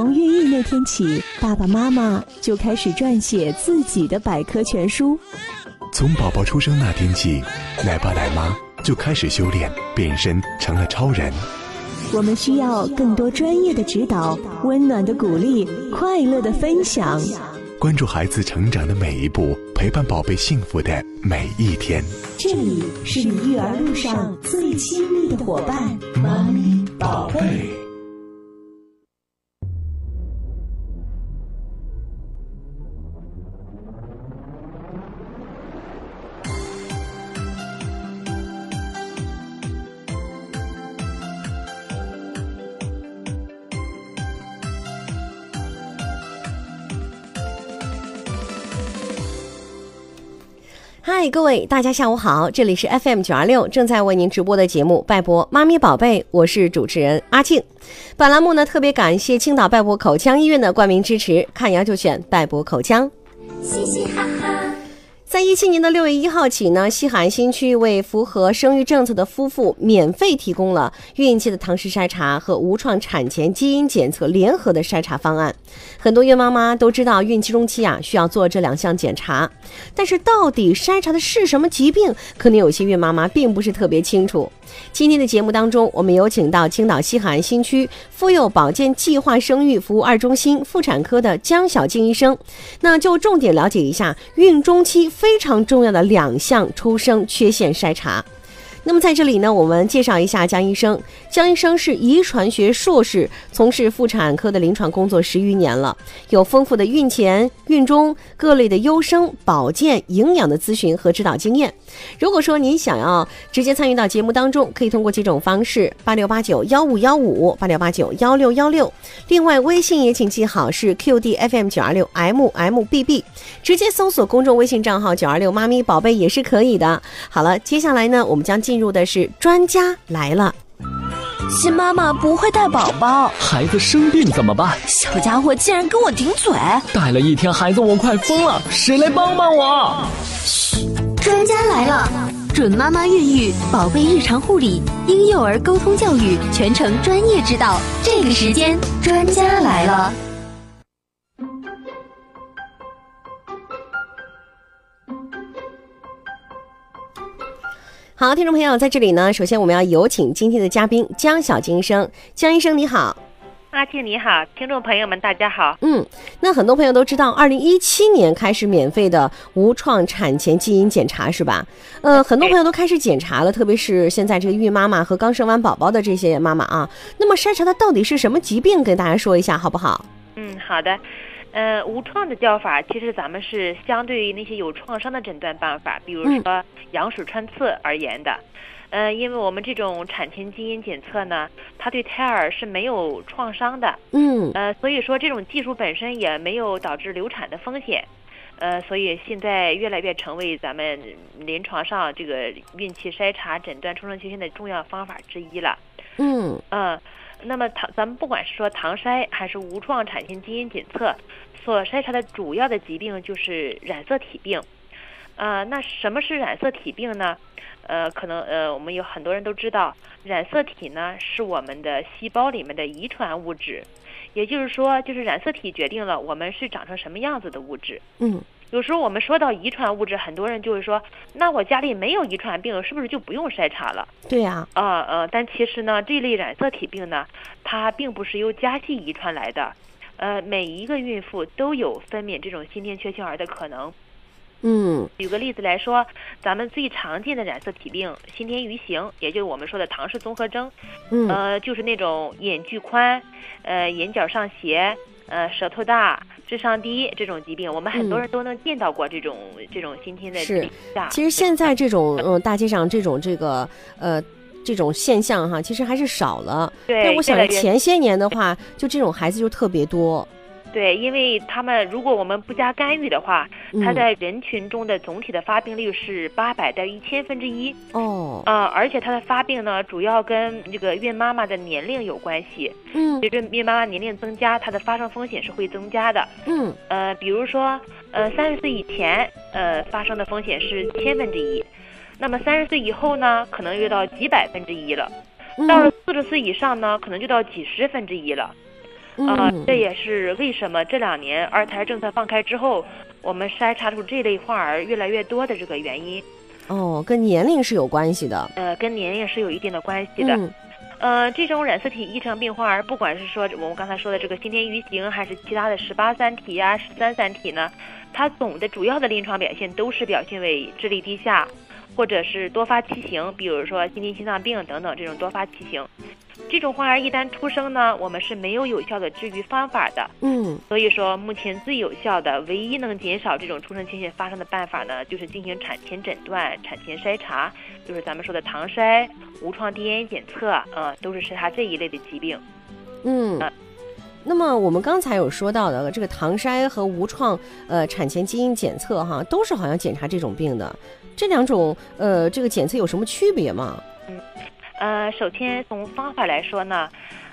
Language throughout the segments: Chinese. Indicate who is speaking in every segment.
Speaker 1: 从孕育那天起，爸爸妈妈就开始撰写自己的百科全书。
Speaker 2: 从宝宝出生那天起，奶爸奶妈就开始修炼，变身成了超人。
Speaker 1: 我们需要更多专业的指导、温暖的鼓励、快乐的分享。
Speaker 2: 关注孩子成长的每一步，陪伴宝贝幸福的每一天。
Speaker 1: 这里是你育儿路上最亲密的伙伴——妈咪宝贝。
Speaker 3: 嗨，各位大家下午好，这里是 FM 九二六正在为您直播的节目《拜博妈咪宝贝》，我是主持人阿静。本栏目呢特别感谢青岛拜博口腔医院的冠名支持，看牙就选拜博口腔。嘻嘻哈哈。在一七年的六月一号起呢，西海岸新区为符合生育政策的夫妇免费提供了孕期的唐氏筛查和无创产前基因检测联合的筛查方案。很多孕妈妈都知道孕期中期啊需要做这两项检查，但是到底筛查的是什么疾病，可能有些孕妈妈并不是特别清楚。今天的节目当中，我们有请到青岛西海岸新区妇幼保健计划生育服务二中心妇产科的江小静医生，那就重点了解一下孕中期非常重要的两项出生缺陷筛查。那么在这里呢，我们介绍一下江医生。江医生是遗传学硕士，从事妇产科的临床工作十余年了，有丰富的孕前、孕中各类的优生、保健、营养的咨询和指导经验。如果说您想要直接参与到节目当中，可以通过几种方式：八六八九幺五幺五、八六八九幺六幺六。另外，微信也请记好是 QDFM 九二六 MMBB，直接搜索公众微信账号九二六妈咪宝贝也是可以的。好了，接下来呢，我们将进入的是专家来了。
Speaker 4: 新妈妈不会带宝宝，
Speaker 5: 孩子生病怎么办？
Speaker 4: 小家伙竟然跟我顶嘴！
Speaker 5: 带了一天孩子，我快疯了，谁来帮帮我？
Speaker 4: 嘘，专家来了，准妈妈孕育、宝贝日常护理、婴幼儿沟通教育全程专业指导。这个时间，专家来了。
Speaker 3: 好，听众朋友，在这里呢，首先我们要有请今天的嘉宾江小金医生。江医生你好，
Speaker 6: 阿庆你好，听众朋友们大家好。
Speaker 3: 嗯，那很多朋友都知道，二零一七年开始免费的无创产前基因检查是吧？呃，很多朋友都开始检查了，特别是现在这个孕妈妈和刚生完宝宝的这些妈妈啊。那么筛查的到底是什么疾病？跟大家说一下好不好？
Speaker 6: 嗯，好的。呃，无创的叫法，其实咱们是相对于那些有创伤的诊断办法，比如说羊水穿刺而言的。呃，因为我们这种产前基因检测呢，它对胎儿是没有创伤的。
Speaker 3: 嗯。
Speaker 6: 呃，所以说这种技术本身也没有导致流产的风险。呃，所以现在越来越成为咱们临床上这个孕期筛查诊断出生缺陷的重要方法之一了。
Speaker 3: 嗯。
Speaker 6: 嗯。那么唐，咱们不管是说唐筛还是无创产前基因检测，所筛查的主要的疾病就是染色体病。啊，那什么是染色体病呢？呃，可能呃，我们有很多人都知道，染色体呢是我们的细胞里面的遗传物质，也就是说，就是染色体决定了我们是长成什么样子的物质。
Speaker 3: 嗯。
Speaker 6: 有时候我们说到遗传物质，很多人就会说，那我家里没有遗传病，是不是就不用筛查了？
Speaker 3: 对呀。
Speaker 6: 啊呃，但其实呢，这类染色体病呢，它并不是由家系遗传来的，呃，每一个孕妇都有分娩这种先天缺陷儿的可能。
Speaker 3: 嗯。
Speaker 6: 举个例子来说，咱们最常见的染色体病先天愚型，也就是我们说的唐氏综合征。
Speaker 3: 嗯。
Speaker 6: 呃，就是那种眼距宽，呃，眼角上斜，呃，舌头大。智商低这种疾病，我们很多人都能见到过这种这种先天的
Speaker 3: 是。其实现在这种嗯大街上这种这个呃这种现象哈，其实还是少了。
Speaker 6: 对。
Speaker 3: 但我想前些年的话，就这种孩子就特别多。
Speaker 6: 对，因为他们如果我们不加干预的话，它在人群中的总体的发病率是八百到一千分之一。
Speaker 3: 哦。
Speaker 6: 啊，而且它的发病呢，主要跟这个孕妈妈的年龄有关系。
Speaker 3: 嗯。
Speaker 6: 随着孕妈妈年龄增加，它的发生风险是会增加的。
Speaker 3: 嗯。
Speaker 6: 呃，比如说，呃，三十岁以前，呃，发生的风险是千分之一，那么三十岁以后呢，可能又到几百分之一了。到了四十岁以上呢，可能就到几十分之一了。啊、
Speaker 3: 嗯
Speaker 6: 这也是为什么这两年二胎政策放开之后，我们筛查出这类患儿越来越多的这个原因。
Speaker 3: 哦，跟年龄是有关系的。
Speaker 6: 呃，跟年龄是有一定的关系的。
Speaker 3: 嗯
Speaker 6: 呃，这种染色体异常病患儿，不管是说我们刚才说的这个先天愚型，还是其他的十八三体呀、十三三体呢，它总的主要的临床表现都是表现为智力低下，或者是多发畸形，比如说先天心脏病等等这种多发畸形。这种患儿一旦出生呢，我们是没有有效的治愈方法的。
Speaker 3: 嗯
Speaker 6: 所以说，目前最有效的、唯一能减少这种出生缺陷发生的办法呢，就是进行产前诊断、产前筛查，就是咱们说的唐筛、无创 DNA 检测，啊、都是筛查这一类的疾病。
Speaker 3: 嗯。那么我们刚才有说到的这个唐筛和无创呃产前基因检测哈，都是好像检查这种病的。这两种呃这个检测有什么区别吗？
Speaker 6: 嗯呃，首先从方法来说呢，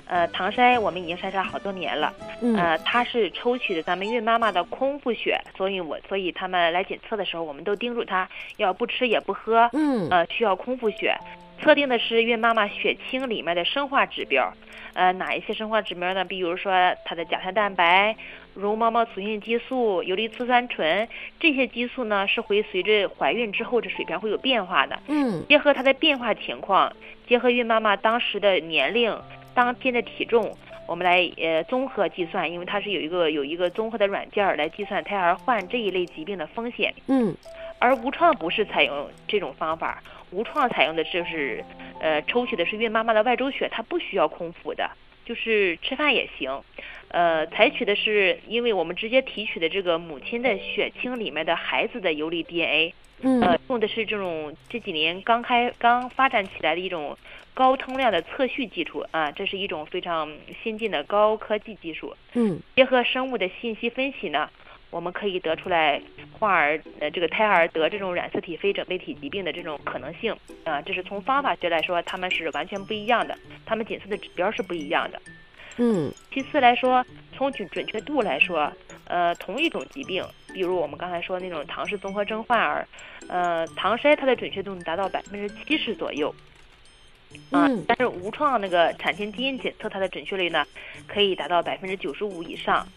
Speaker 6: 呃，唐筛我们已经筛查好多年了，
Speaker 3: 嗯
Speaker 6: 呃，它是抽取的咱们孕妈妈的空腹血，所以我所以他们来检测的时候，我们都叮嘱她要不吃也不喝，
Speaker 3: 嗯
Speaker 6: 呃，需要空腹血。测定的是孕妈妈血清里面的生化指标，呃，哪一些生化指标呢？比如说它的甲胎蛋白、绒毛毛雌性激素、游离雌酸醇这些激素呢，是会随着怀孕之后这水平会有变化的。
Speaker 3: 嗯
Speaker 6: 结合它的变化情况，结合孕妈妈当时的年龄、当天的体重，我们来呃综合计算，因为它是有一个有一个综合的软件儿来计算胎儿患这一类疾病的风险。
Speaker 3: 嗯
Speaker 6: 而无创不是采用这种方法，无创采用的就是，呃，抽取的是孕妈妈的外周血，它不需要空腹的，就是吃饭也行。呃，采取的是，因为我们直接提取的这个母亲的血清里面的孩子的游离 DNA，
Speaker 3: 嗯
Speaker 6: 呃，用的是这种这几年刚开刚发展起来的一种高通量的测序技术啊，这是一种非常先进的高科技技术。
Speaker 3: 嗯
Speaker 6: 结合生物的信息分析呢，我们可以得出来患儿呃这个胎儿得这种染色体非整倍体疾病的这种可能性啊、这是从方法学来说，他们是完全不一样的，他们检测的指标是不一样的。
Speaker 3: 嗯
Speaker 6: 其次来说，从准准确度来说，呃，同一种疾病，比如我们刚才说那种唐氏综合征患儿，呃，唐筛它的准确度能达到百分之七十左右。啊、
Speaker 3: 嗯
Speaker 6: 但是无创那个产前基因检测它的准确率呢，可以达到百分之九十五以上。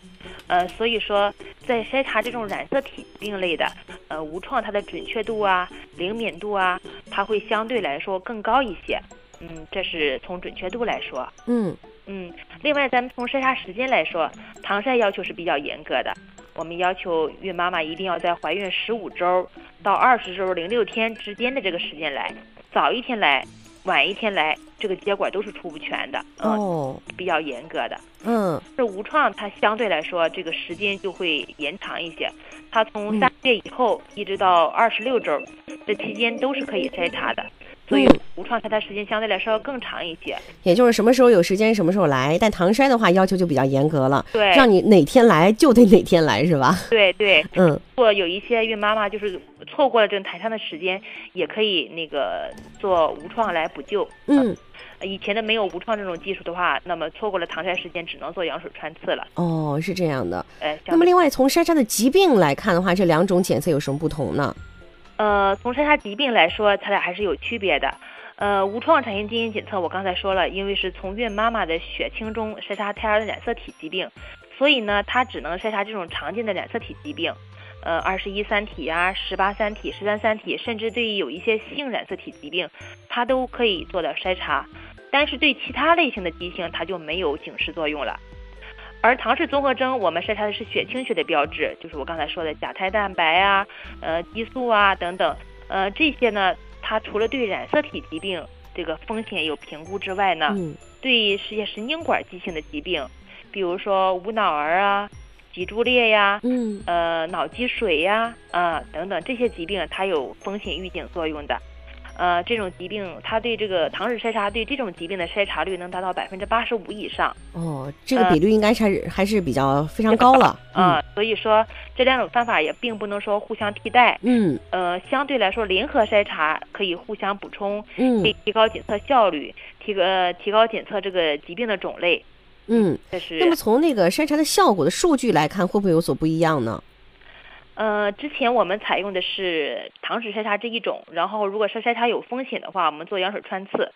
Speaker 6: 呃，所以说在筛查这种染色体病类的，呃，无创它的准确度啊、灵敏度啊，它会相对来说更高一些。嗯，这是从准确度来说。
Speaker 3: 嗯
Speaker 6: 嗯，另外咱们从筛查时间来说，唐筛要求是比较严格的。我们要求孕妈妈一定要在怀孕十五周到二十周零六天之间的这个时间来，早一天来，晚一天来，这个结果都是出不全的。嗯，
Speaker 3: 哦
Speaker 6: 比较严格的。
Speaker 3: 嗯
Speaker 6: 这无创它相对来说这个时间就会延长一些，它从三个月以后一直到二十六周，这期间都是可以筛查的。所以
Speaker 3: 嗯
Speaker 6: 无创它的时间相对来说要更长一些。
Speaker 3: 也就是什么时候有时间什么时候来，但唐筛的话要求就比较严格了，
Speaker 6: 对
Speaker 3: 让你哪天来就得哪天来是吧？
Speaker 6: 对对，
Speaker 3: 嗯
Speaker 6: 如果有一些孕妈妈就是错过了这个台上的时间，也可以那个做无创来补救。
Speaker 3: 嗯
Speaker 6: 呃，以前的没有无创这种技术的话，那么错过了唐筛时间，只能做羊水穿刺了。
Speaker 3: 哦是这样的。
Speaker 6: 哎，
Speaker 3: 那么另外从筛查的疾病来看的话，这两种检测有什么不同呢？
Speaker 6: 呃，从筛查疾病来说，它俩还是有区别的。呃，无创产前基因检测，我刚才说了，因为是从孕妈妈的血清中筛查胎儿的染色体疾病，所以呢，它只能筛查这种常见的染色体疾病，呃，二十一三体呀、十八三体、十三三体，甚至对于有一些性染色体疾病，它都可以做到筛查。但是对其他类型的畸形，它就没有警示作用了。而唐氏综合征，我们筛查的是血清学的标志，就是我刚才说的甲胎蛋白啊、呃激素啊等等，呃这些呢，它除了对染色体疾病这个风险有评估之外呢，
Speaker 3: 嗯
Speaker 6: 对一些神经管畸形的疾病，比如说无脑儿啊、脊柱裂呀、
Speaker 3: 嗯
Speaker 6: 呃脑积水呀啊、等等这些疾病，它有风险预警作用的。呃，这种疾病，它对这个唐氏筛查对这种疾病的筛查率能达到百分之八十五以上。
Speaker 3: 哦，这个比率应该是还是还是比较非常高了。
Speaker 6: 啊、所以说这两种方法也并不能说互相替代。
Speaker 3: 嗯
Speaker 6: 呃，相对来说，联合筛查可以互相补充，
Speaker 3: 嗯
Speaker 6: 可以提高检测效率，提、呃、提高检测这个疾病的种类。
Speaker 3: 嗯。
Speaker 6: 这是
Speaker 3: 那么从那个筛查的效果的数据来看，会不会有所不一样呢？
Speaker 6: 呃，之前我们采用的是唐氏筛查这一种，然后如果是筛查有风险的话，我们做羊水穿刺。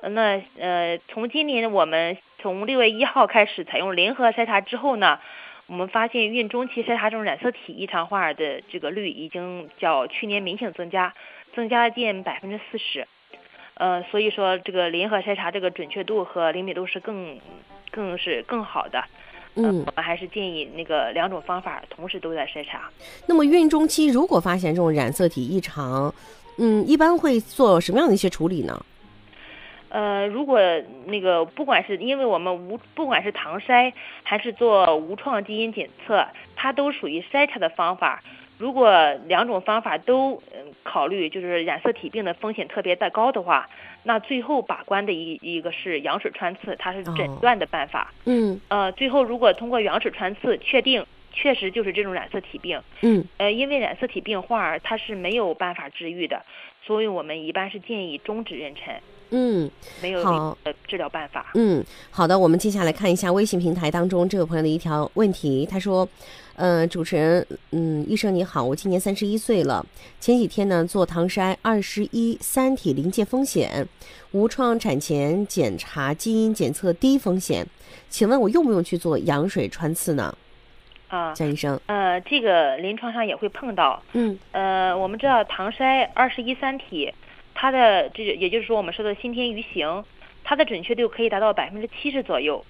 Speaker 6: 那呃，从今年我们从六月一号开始采用联合筛查之后呢，我们发现孕中期筛查这种染色体异常化的这个率已经较去年明显增加，增加了近百分之四十。呃，所以说这个联合筛查这个准确度和灵敏度是更更是更好的。呃
Speaker 3: 嗯
Speaker 6: 我们还是建议那个两种方法同时都在筛查。
Speaker 3: 那么孕中期如果发现这种染色体异常，嗯，一般会做什么样的一些处理呢？
Speaker 6: 呃，如果那个不管是因为我们无不管是唐筛还是做无创基因检测，它都属于筛查的方法。如果两种方法都嗯考虑就是染色体病的风险特别的高的话，那最后把关的一一个是羊水穿刺，它是诊
Speaker 3: 哦
Speaker 6: 断的办法。
Speaker 3: 嗯
Speaker 6: 呃，最后如果通过羊水穿刺确定确实就是这种染色体病，
Speaker 3: 嗯
Speaker 6: 呃，因为染色体病患儿他是没有办法治愈的，所以我们一般是建议终止妊娠。
Speaker 3: 嗯
Speaker 6: 没有
Speaker 3: 好
Speaker 6: 呃治疗办法。
Speaker 3: 嗯，好的，我们接下来看一下微信平台当中这位朋友的一条问题，他说，呃，主持人，嗯，医生你好，我今年三十一岁了，前几天呢做唐筛二十一三体临界风险，无创产前检查基因检测低风险，请问我用不用去做羊水穿刺呢？
Speaker 6: 啊，
Speaker 3: 江医生，
Speaker 6: 呃，这个临床上也会碰到。
Speaker 3: 嗯
Speaker 6: 呃，我们知道唐筛二十一三体，它的这也就是说我们说的先天鱼型，它的准确度可以达到百分之七十左右。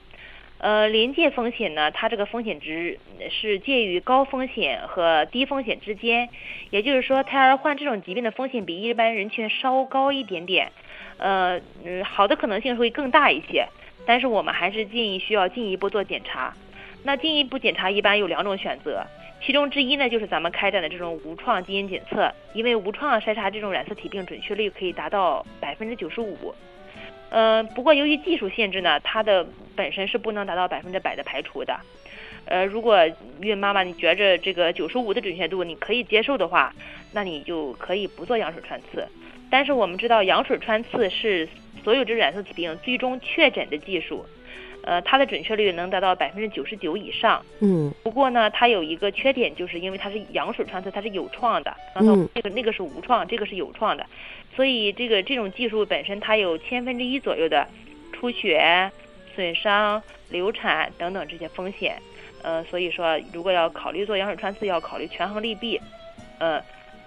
Speaker 6: 呃，临界风险呢，它这个风险值是介于高风险和低风险之间，也就是说，胎儿患这种疾病的风险比一般人群稍高一点点，呃，嗯，好的可能性会更大一些，但是我们还是建议需要进一步做检查。那进一步检查一般有两种选择，其中之一呢就是咱们开展的这种无创基因检测，因为无创筛查这种染色体病准确率可以达到百分之九十五。呃，不过由于技术限制呢，它的本身是不能达到百分之百的排除的。呃，如果孕妈妈你觉着这个九十五的准确度你可以接受的话，那你就可以不做羊水穿刺。但是我们知道羊水穿刺是所有这染色体病最终确诊的技术，呃，它的准确率能达到百分之九十九以上。
Speaker 3: 嗯
Speaker 6: 不过呢，它有一个缺点，就是因为它是羊水穿刺，它是有创的，然后
Speaker 3: 嗯
Speaker 6: 那个那个是无创，这个是有创的，所以这个这种技术本身它有千分之一左右的出血、损伤、流产等等这些风险。呃，所以说如果要考虑做羊水穿刺，要考虑权衡利弊。呃，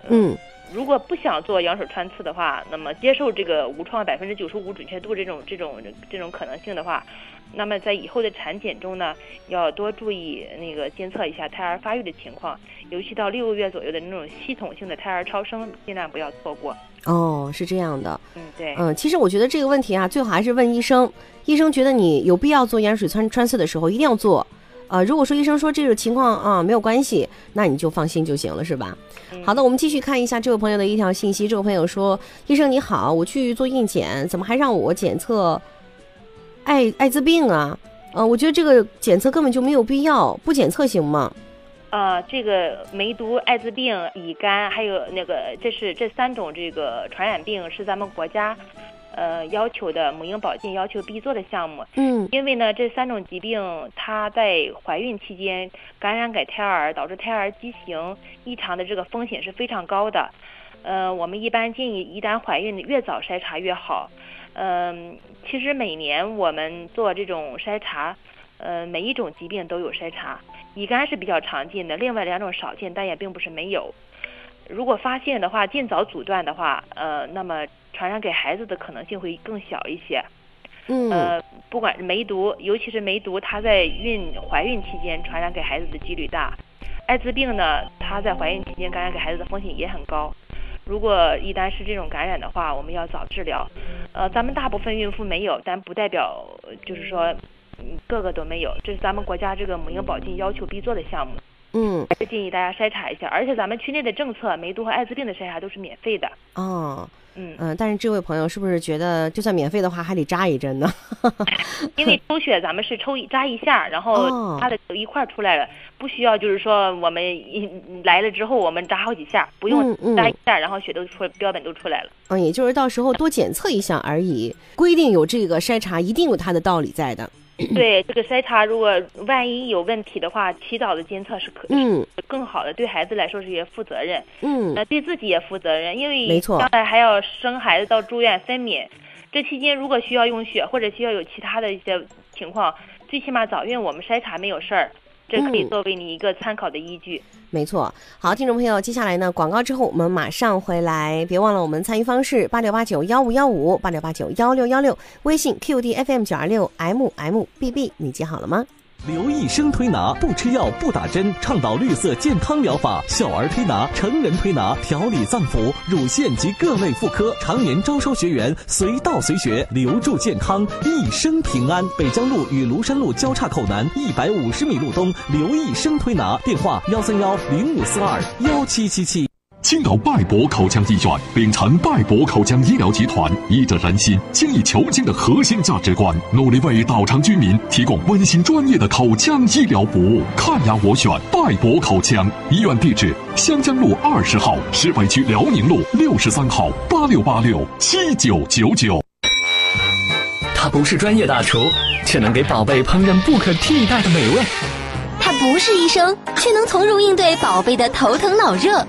Speaker 3: 嗯
Speaker 6: 如果不想做羊水穿刺的话，那么接受这个无创百分之九十五准确度这种这种这种可能性的话，那么在以后的产检中呢，要多注意那个监测一下胎儿发育的情况，尤其到六个月左右的那种系统性的胎儿超声，尽量不要错过。
Speaker 3: 哦，是这样的。
Speaker 6: 嗯，对。
Speaker 3: 嗯，其实我觉得这个问题啊，最好还是问医生。医生觉得你有必要做羊水穿穿刺的时候，一定要做。呃，如果说医生说这种情况啊没有关系，那你就放心就行了，是吧？
Speaker 6: 嗯
Speaker 3: 好的，我们继续看一下这位朋友的一条信息。这位朋友说：“医生你好，我去做孕检，怎么还让我检测艾艾滋病啊？呃，我觉得这个检测根本就没有必要，不检测行吗？
Speaker 6: 呃，这个梅毒、艾滋病、乙肝，还有那个，这是这三种这个传染病是咱们国家，呃要求的母婴保健要求必做的项目。
Speaker 3: 嗯
Speaker 6: 因为呢，这三种疾病它在怀孕期间感染给胎儿，导致胎儿畸形异常的这个风险是非常高的。呃，我们一般建议，一旦怀孕越早筛查越好。嗯、其实每年我们做这种筛查，呃，每一种疾病都有筛查。乙肝是比较常见的，另外两种少见，但也并不是没有。如果发现的话，尽早阻断的话，呃，那么传染给孩子的可能性会更小一些。
Speaker 3: 嗯
Speaker 6: 呃，不管是梅毒，尤其是梅毒，它在孕怀孕期间传染给孩子的几率大。艾滋病呢，它在怀孕期间感染给孩子的风险也很高。如果一旦是这种感染的话，我们要早治疗。呃，咱们大部分孕妇没有，但不代表呃就是说，嗯，个个都没有。这是咱们国家这个母婴保健要求必做的项目，
Speaker 3: 嗯
Speaker 6: 还是建议大家筛查一下。而且咱们区内的政策，梅毒和艾滋病的筛查都是免费的。
Speaker 3: 哦
Speaker 6: 嗯，
Speaker 3: 嗯、但是这位朋友是不是觉得就算免费的话还得扎一针呢？
Speaker 6: 因为抽血咱们是抽一扎一下，然
Speaker 3: 哦
Speaker 6: 后它的一块儿出来了，不需要就是说我们一来了之后我们扎好几下，不
Speaker 3: 嗯
Speaker 6: 用
Speaker 3: 嗯
Speaker 6: 扎一下，然后血都出标本都出来了。
Speaker 3: 嗯，也就是到时候多检测一下而已。规定有这个筛查，一定有它的道理在的。
Speaker 6: 对这个筛查，如果万一有问题的话，提早的监测是可
Speaker 3: 嗯。
Speaker 6: 是更好的，对孩子来说是也负责任，
Speaker 3: 嗯。
Speaker 6: 呃，对自己也负责任，因为
Speaker 3: 没错
Speaker 6: 将来还要生孩子到住院分娩，这期间如果需要用血或者需要有其他的一些情况，最起码早孕我们筛查没有事儿，这可以
Speaker 3: 嗯
Speaker 6: 作为你一个参考的依据。
Speaker 3: 没错，好，听众朋友，接下来呢，广告之后我们马上回来，别忘了我们参与方式八六八九幺五幺五八六八九幺六幺六，微信 QD FM 九二六 M M B B，你记好了吗？
Speaker 5: 刘益生推拿不吃药不打针，倡导绿色健康疗法，小儿推拿、成人推拿、调理脏腑、乳腺及各类妇科，常年招收学员，随到随学，留住健康，一生平安。北江路与庐山路交叉口南一百五十米路东，刘益生推拿，电话幺三幺零五四二幺七七七。
Speaker 7: 青岛拜博口腔医院秉承拜博口腔医疗集团医者仁心、精益求精的核心价值观，努力为岛城居民提供温馨专业的口腔医疗服务。看牙，我选拜博口腔医院地址：湘江路二十号，市北区辽宁路六十三号，八六八六七九九九。
Speaker 5: 他不是专业大厨，却能给宝贝烹饪不可替代的美味。
Speaker 4: 他不是医生，却能从容应对宝贝的头疼脑热。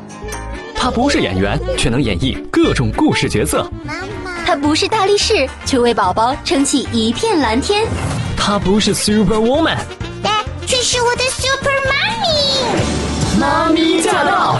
Speaker 5: 他不是演员，却能演绎各种故事角色。
Speaker 4: 妈妈他不是大力士，却为宝宝撑起一片蓝天。
Speaker 5: 他不是 Super Woman，
Speaker 4: 但却是我的 Super Mommy。
Speaker 5: 妈咪驾到！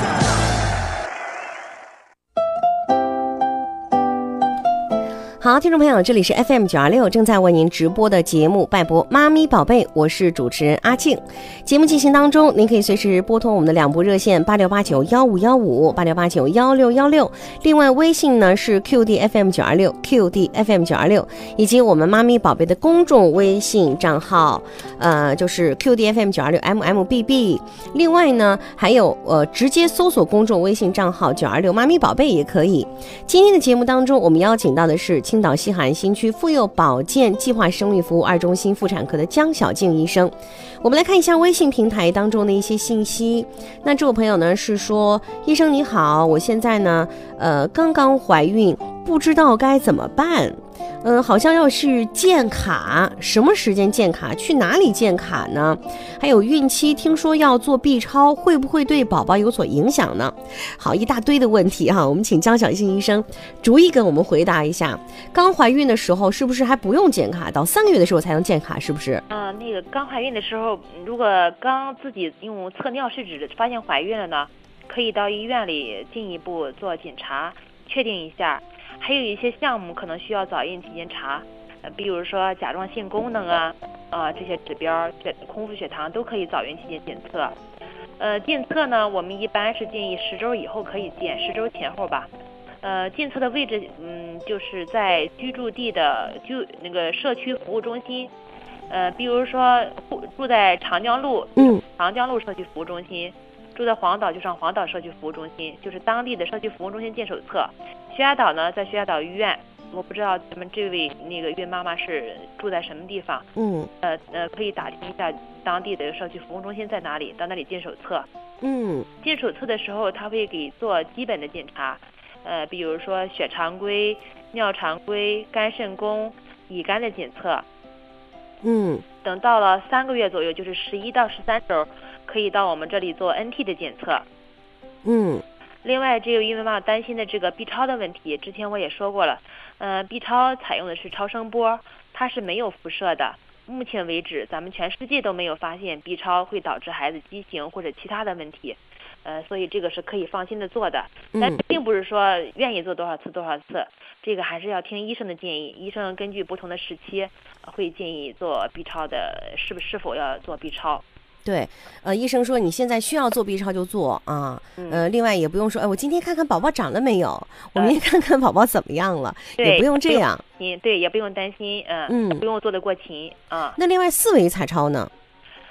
Speaker 3: 好，听众朋友，这里是 FM 九二六正在为您直播的节目《拜博妈咪宝贝》，我是主持人阿静。节目进行当中，您可以随时拨通我们的两部热线八六八九幺五幺五八六八九幺六幺六，另外微信呢是 QD FM 九二六 QD FM 九二六，以及我们妈咪宝贝的公众微信账号，呃，就是 QD FM 九二六 MMBB。另外呢，还有呃，直接搜索公众微信账号九二六妈咪宝贝也可以。今天的节目当中，我们邀请到的是青岛西海岸新区妇幼保健计划生育服务二中心妇产科的江小静医生。我们来看一下微信平台当中的一些信息。那这位朋友呢是说，医生你好，我现在呢，呃，刚刚怀孕，不知道该怎么办。嗯，好像要去建卡，什么时间建卡？去哪里建卡呢？还有孕期，听说要做 B 超，会不会对宝宝有所影响呢？好，一大堆的问题哈，我们请江小静医生逐一跟我们回答一下。刚怀孕的时候是不是还不用建卡？到三个月的时候才能建卡，是不是？
Speaker 6: 嗯、那个刚怀孕的时候，如果刚自己用测尿试纸发现怀孕了呢，可以到医院里进一步做检查，确定一下。还有一些项目可能需要早孕期检查，呃，比如说甲状腺功能啊，啊、这些指标，血空腹血糖都可以早孕期间检测。呃，检测呢，我们一般是建议十周以后可以检，十周前后吧。呃，检测的位置，嗯，就是在居住地的居那个社区服务中心，呃，比如说住住在长江路，
Speaker 3: 嗯，
Speaker 6: 长江路社区服务中心，住在黄岛就上黄岛社区服务中心，就是当地的社区服务中心建手册。薛家岛呢，在薛家岛医院，我不知道咱们这位那个孕妈妈是住在什么地方，
Speaker 3: 嗯
Speaker 6: 呃呃，可以打听一下当地的社区服务中心在哪里，到那里建手册。
Speaker 3: 嗯
Speaker 6: 建手册的时候，他会给做基本的检查，呃，比如说血常规、尿常规、肝肾功、乙肝的检测。
Speaker 3: 嗯
Speaker 6: 等到了三个月左右，就是十一到十三周，可以到我们这里做 NT 的检测。
Speaker 3: 嗯
Speaker 6: 另外，这个孕妈妈担心的这个 B 超的问题，之前我也说过了，呃，B 超采用的是超声波，它是没有辐射的。目前为止，咱们全世界都没有发现 B 超会导致孩子畸形或者其他的问题，呃，所以这个是可以放心的做的。但
Speaker 3: 嗯
Speaker 6: 并不是说愿意做多少次多少次，这个还是要听医生的建议。医生根据不同的时期，呃会建议做 B 超的，是不是否要做 B 超？
Speaker 3: 对，呃，医生说你现在需要做 B 超就做啊，
Speaker 6: 嗯
Speaker 3: 呃，另外也不用说，哎，我今天看看宝宝长了没有，我
Speaker 6: 呃
Speaker 3: 明天看看宝宝怎么样了，也不用这样。
Speaker 6: 你对，也不用担心，嗯，
Speaker 3: 嗯
Speaker 6: 也不用做的过勤啊。
Speaker 3: 那另外四维彩超呢？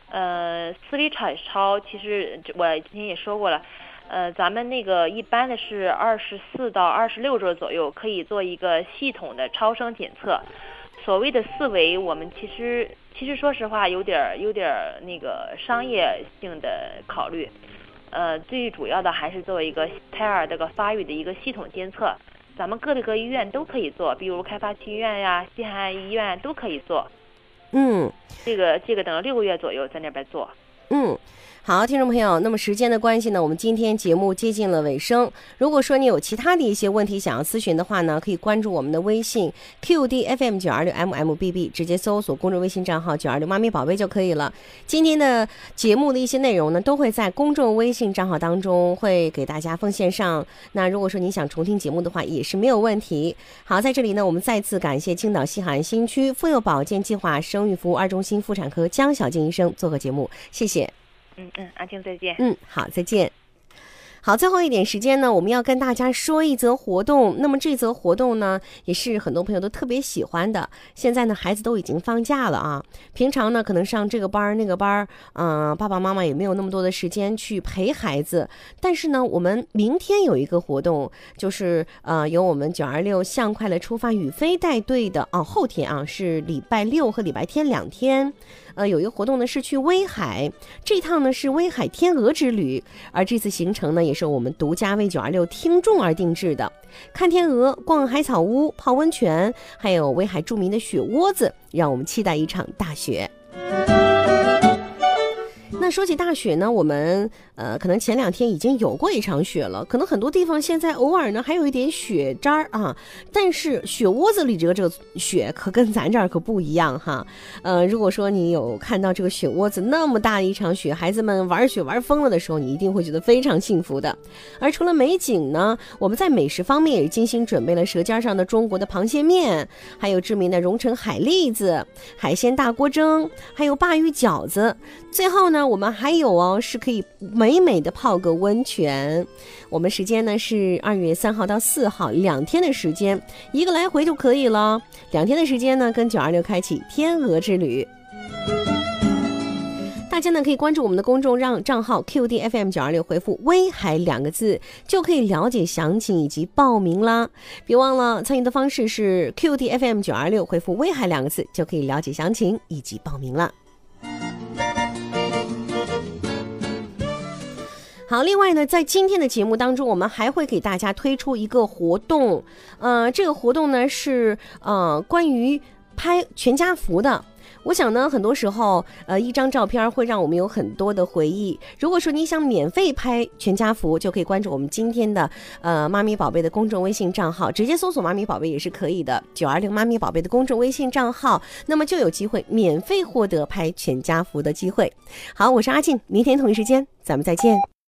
Speaker 6: 呃，四维彩超其实我之前也说过了，呃，咱们那个一般的是二十四到二十六周左右可以做一个系统的超声检测。所谓的四维，我们其实其实说实话有点儿有点儿那个商业性的考虑，呃，最主要的还是作为一个胎儿这个发育的一个系统监测。咱们各个医院都可以做，比如开发区医院呀、西海岸医院都可以做。
Speaker 3: 嗯，
Speaker 6: 这个这个等到六个月左右在那边做。
Speaker 3: 嗯。好，听众朋友，那么时间的关系呢，我们今天节目接近了尾声。如果说你有其他的一些问题想要咨询的话呢，可以关注我们的微信 QDFM 九二六 MMBB，直接搜索公众微信账号九二六妈咪宝贝就可以了。今天的节目的一些内容呢，都会在公众微信账号当中会给大家奉献上。那如果说你想重听节目的话，也是没有问题。好，在这里呢，我们再次感谢青岛西海岸新区妇幼保健计划生育服务二中心妇产科江小静医生做客节目，谢谢。
Speaker 6: 嗯嗯，阿静再见。
Speaker 3: 嗯，好，再见。好，最后一点时间呢，我们要跟大家说一则活动。那么这则活动呢，也是很多朋友都特别喜欢的。现在呢，孩子都已经放假了啊，平常呢可能上这个班儿那个班儿，嗯，爸爸妈妈也没有那么多的时间去陪孩子。但是呢，我们明天有一个活动，就是呃，由我们九二六向快乐出发宇飞带队的哦，后天啊是礼拜六和礼拜天两天。呃，有一个活动呢，是去威海，这趟呢是威海天鹅之旅，而这次行程呢，也是我们独家为九二六听众而定制的，看天鹅、逛海草屋、泡温泉，还有威海著名的雪窝子，让我们期待一场大雪。那说起大雪呢，我们呃可能前两天已经有过一场雪了，可能很多地方现在偶尔呢还有一点雪渣儿啊。但是雪窝子里这个这个雪可跟咱这儿可不一样哈。呃，如果说你有看到这个雪窝子那么大的一场雪，孩子们玩雪玩疯了的时候，你一定会觉得非常幸福的。而除了美景呢，我们在美食方面也精心准备了舌尖上的中国的螃蟹面，还有知名的荣成海蛎子、海鲜大锅蒸，还有鲅鱼饺子。最后呢。我们还有哦，是可以美美的泡个温泉。我们时间呢是二月三号到四号两天的时间，一个来回就可以了。两天的时间呢，跟九二六开启天鹅之旅。大家呢可以关注我们的公众让账号 QDFM 九二六，回复“威海”两个字，就可以了解详情以及报名啦。别忘了参与的方式是 QDFM 九二六，回复“威海”两个字，就可以了解详情以及报名了。好，另外呢，在今天的节目当中，我们还会给大家推出一个活动，呃，这个活动呢是呃关于拍全家福的。我想呢，很多时候，呃，一张照片会让我们有很多的回忆。如果说你想免费拍全家福，就可以关注我们今天的呃妈咪宝贝的公众微信账号，直接搜索“妈咪宝贝”也是可以的。九二零妈咪宝贝的公众微信账号，那么就有机会免费获得拍全家福的机会。好，我是阿静，明天同一时间咱们再见。